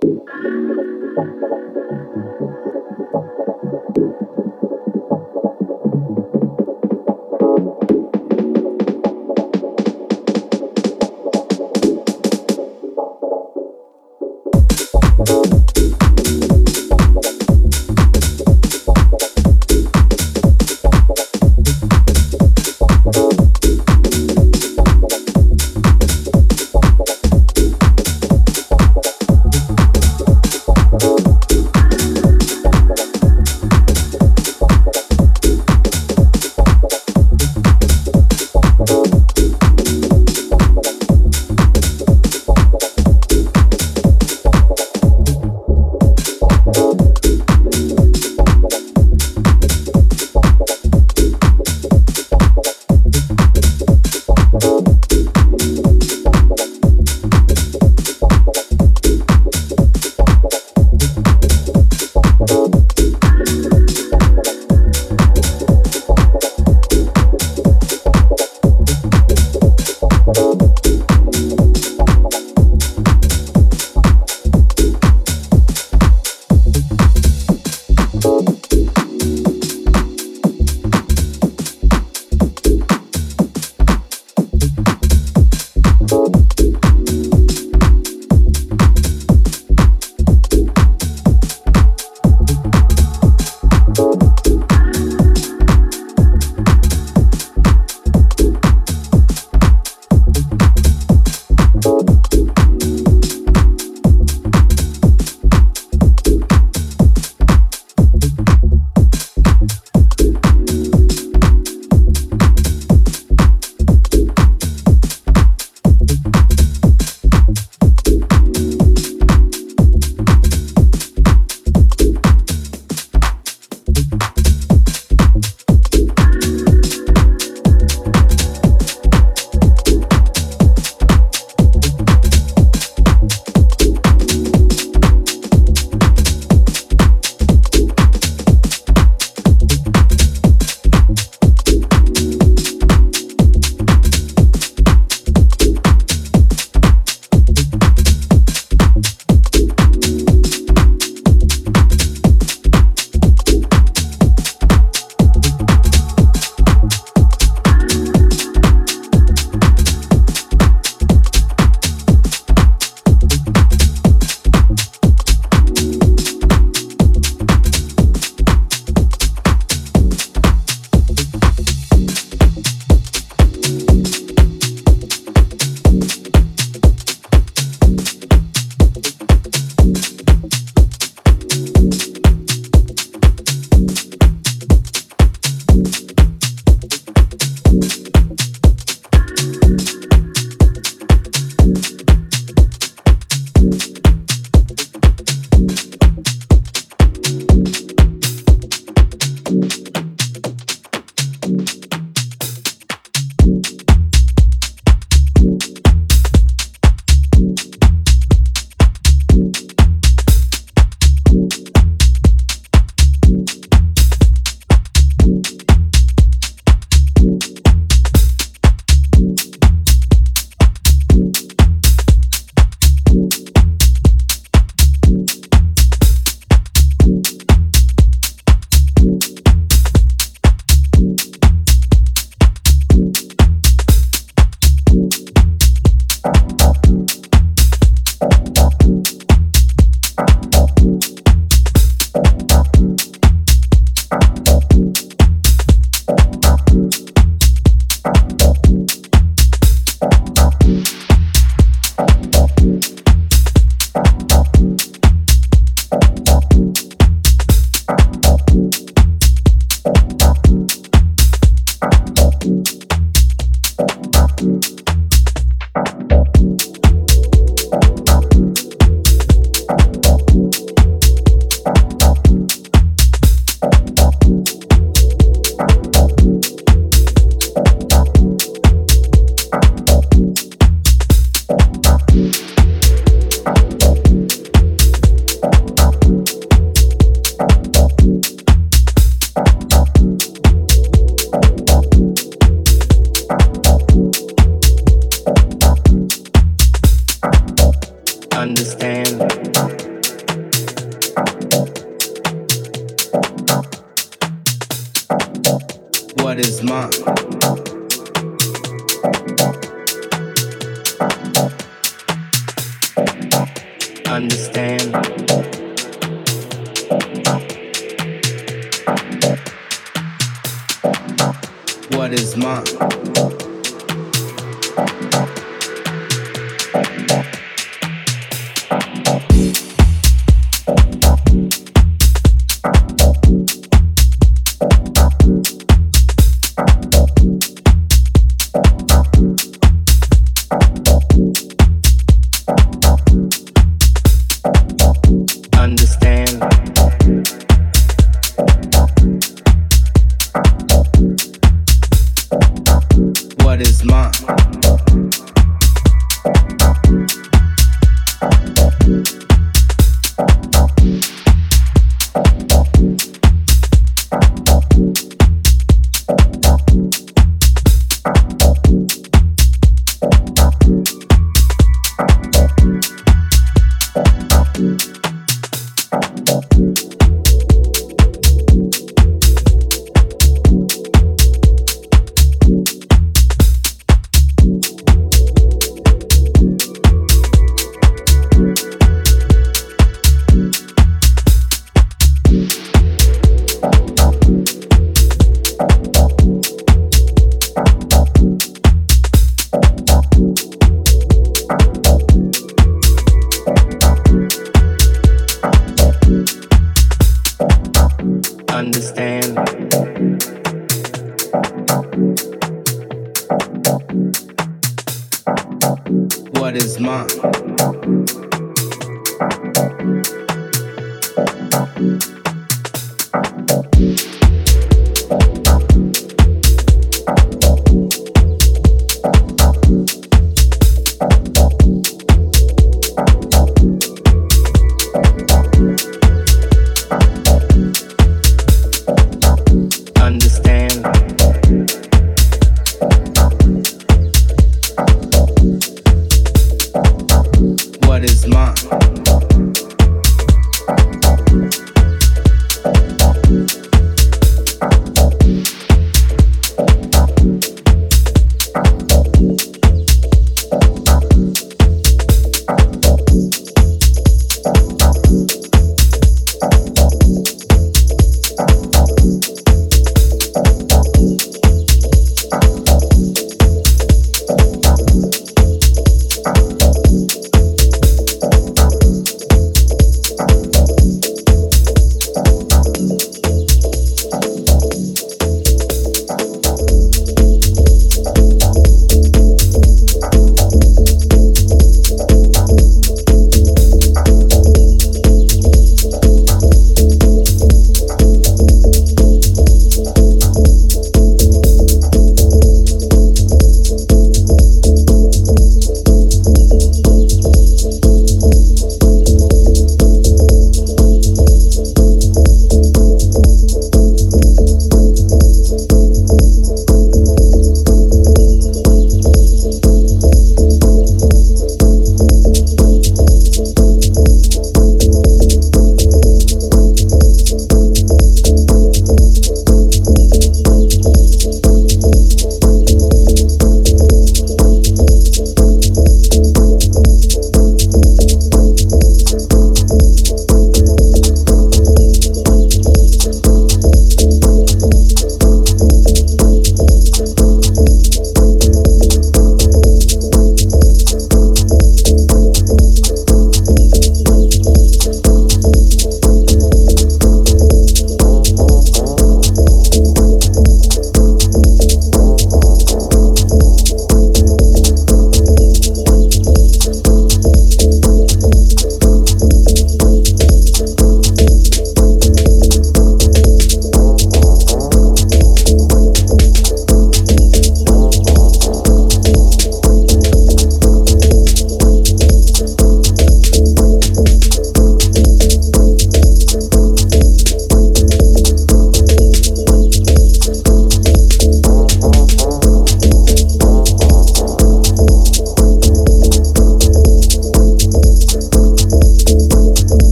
Tchau.